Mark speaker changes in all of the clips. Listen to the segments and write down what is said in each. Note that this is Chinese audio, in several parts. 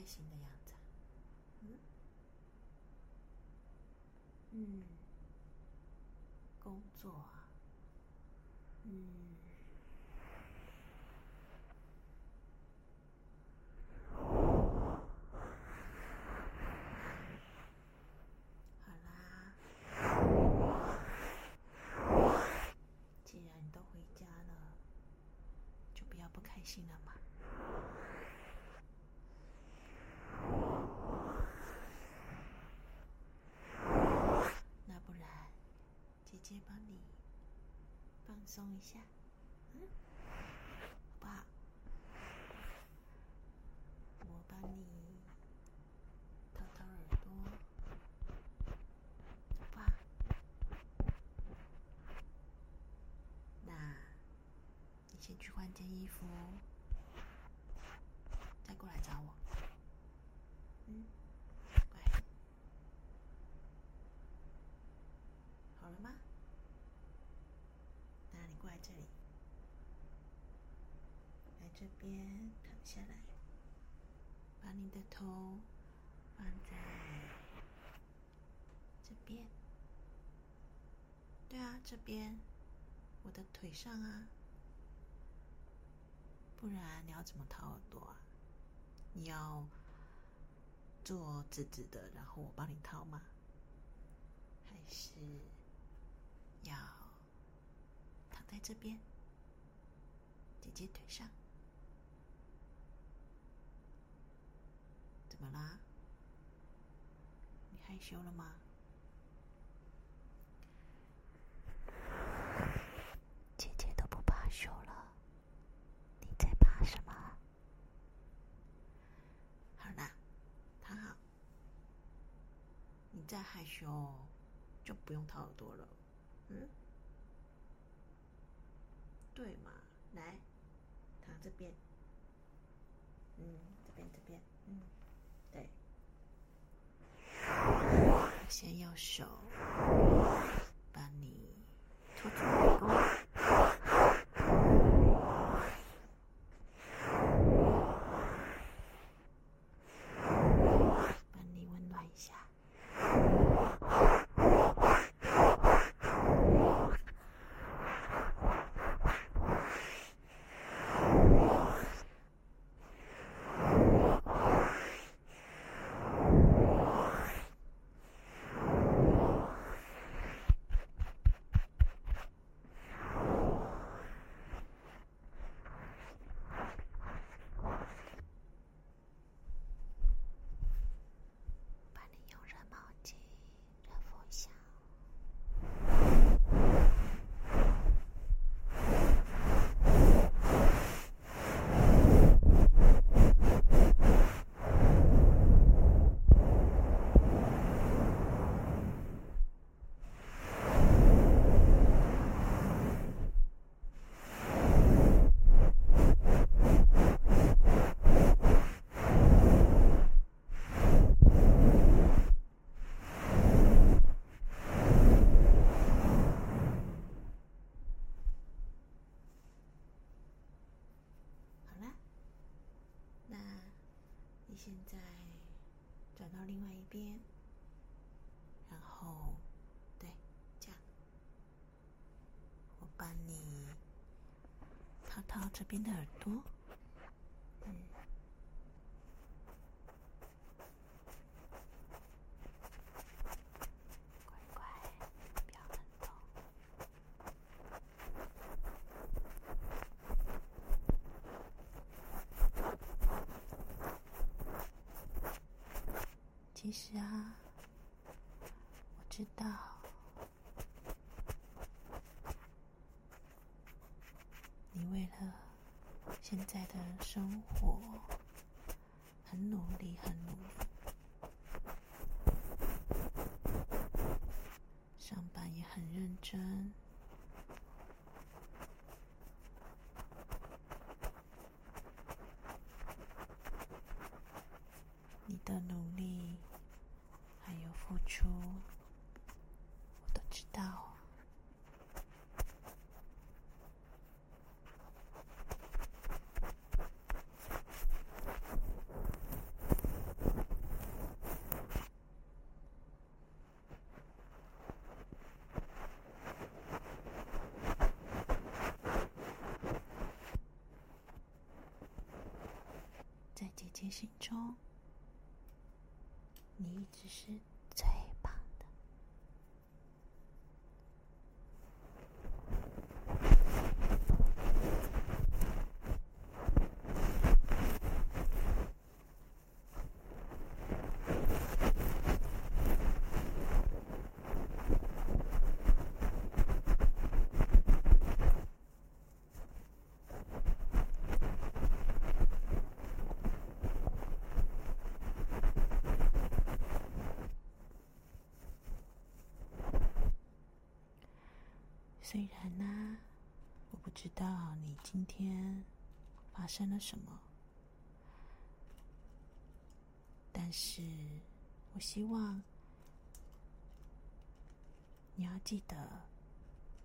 Speaker 1: 开心的样子。嗯，嗯，工作，嗯，好啦，既然你都回家了，就不要不开心了嘛不然，姐姐帮你放松一下，嗯，好不好？我帮你掏掏耳朵，好不好？那你先去换件衣服。再过来找我，嗯，乖，好了吗？那你过来这里，来这边躺下来，把你的头放在这边，对啊，这边，我的腿上啊，不然你要怎么掏耳朵啊？你要坐直直的，然后我帮你掏吗？还是要躺在这边，姐姐腿上？么啦？你害羞了吗？姐姐都不怕羞了，你在怕什么？好啦，躺好。你再害羞，就不用掏耳朵了。嗯，对嘛，来，躺这边。嗯，这边，这边，嗯对。先用手帮你托住耳朵。现在转到另外一边，然后对，这样，我帮你掏掏这边的耳朵，嗯。其实啊，我知道，你为了现在的生活很努力，很努力，上班也很认真。你的努力还有。付出，知道在姐姐心中，你一直是最。虽然呢，我不知道你今天发生了什么，但是我希望你要记得，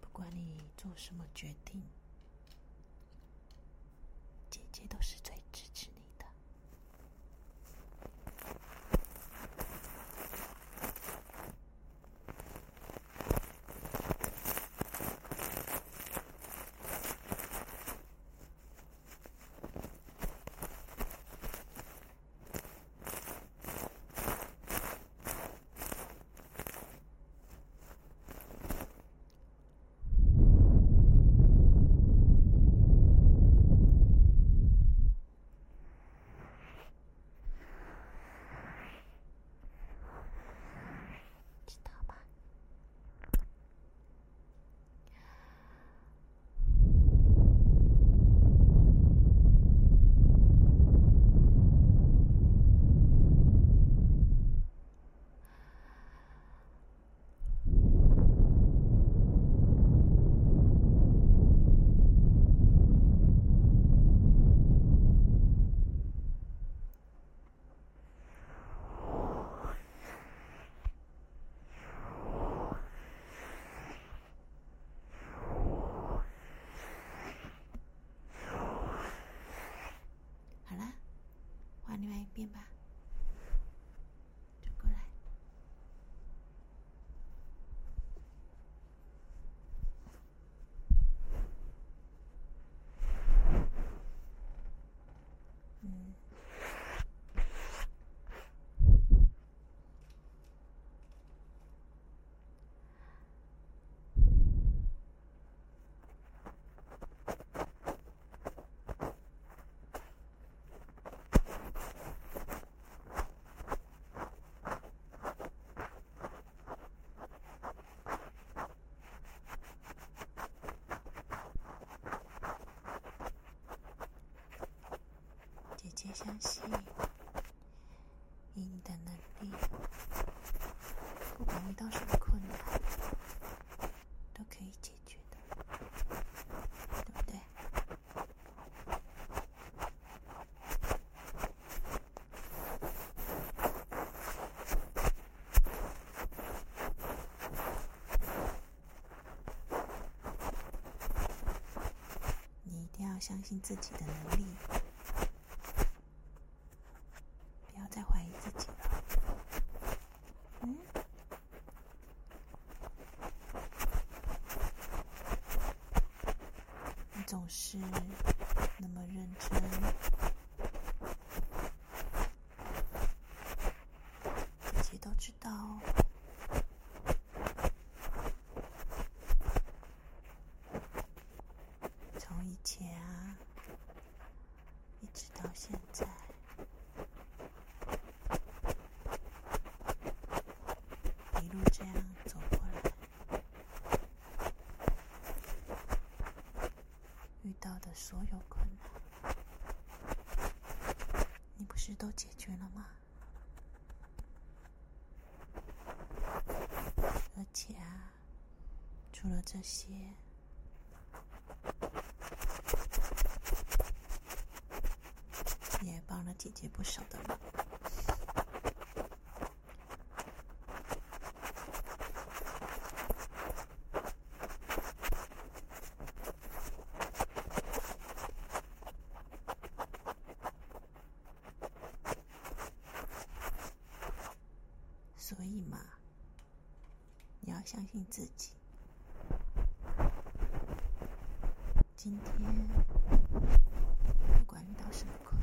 Speaker 1: 不管你做什么决定，相信，以你的能力，不管遇到什么困难，都可以解决的，对不对？你一定要相信自己的能力。gente. 所有困难，你不是都解决了吗？而且啊，除了这些，也帮了姐姐不少的忙。所以嘛，你要相信自己。今天不管遇到什么困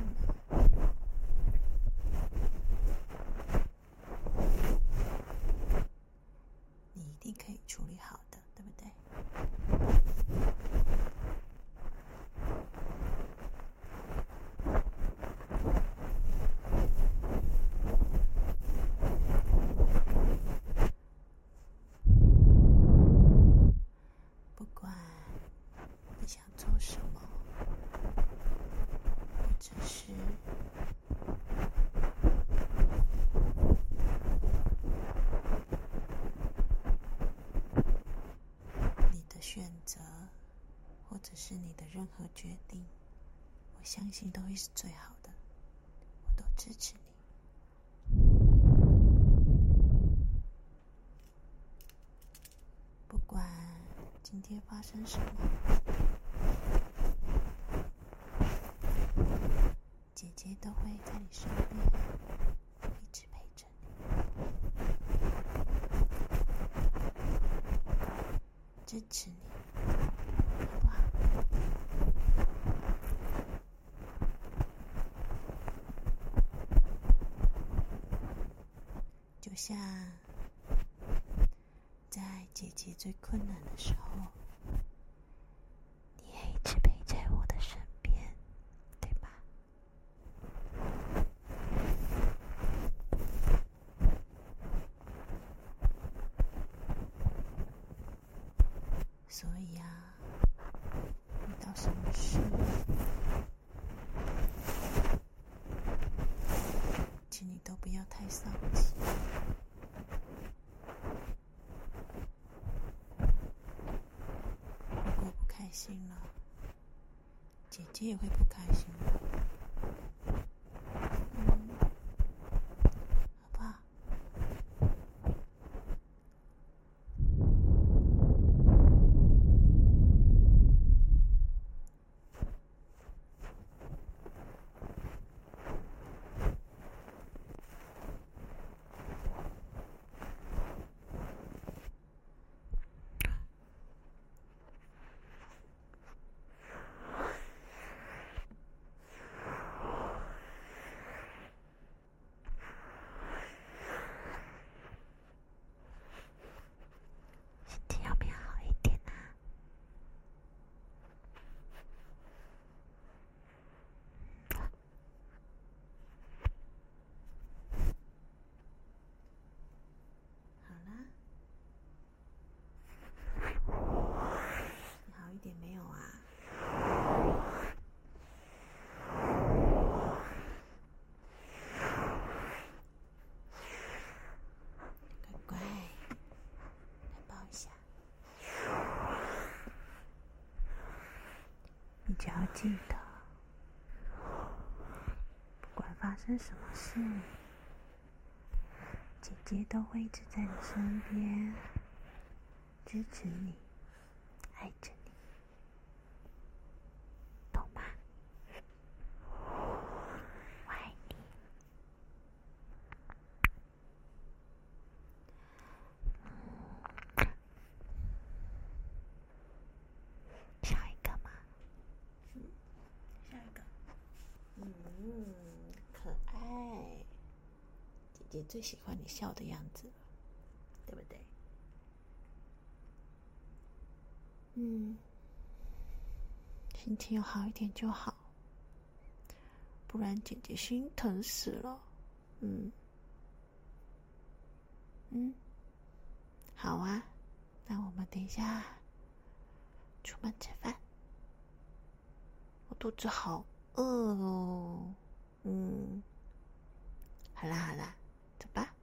Speaker 1: 选择，或者是你的任何决定，我相信都会是最好的。我都支持你。不管今天发生什么，姐姐都会在你身边。支持你，好不好？就像在姐姐最困难的时候。所以啊，遇到什么事，请你都不要太丧气。如果不开心了，姐姐也会不开心的。只要记得，不管发生什么事，姐姐都会一直在你身边，支持你，也最喜欢你笑的样子，对不对？嗯，心情要好一点就好，不然姐姐心疼死了。嗯，嗯，好啊，那我们等一下出门吃饭，我肚子好饿哦。嗯，好啦好啦。走吧。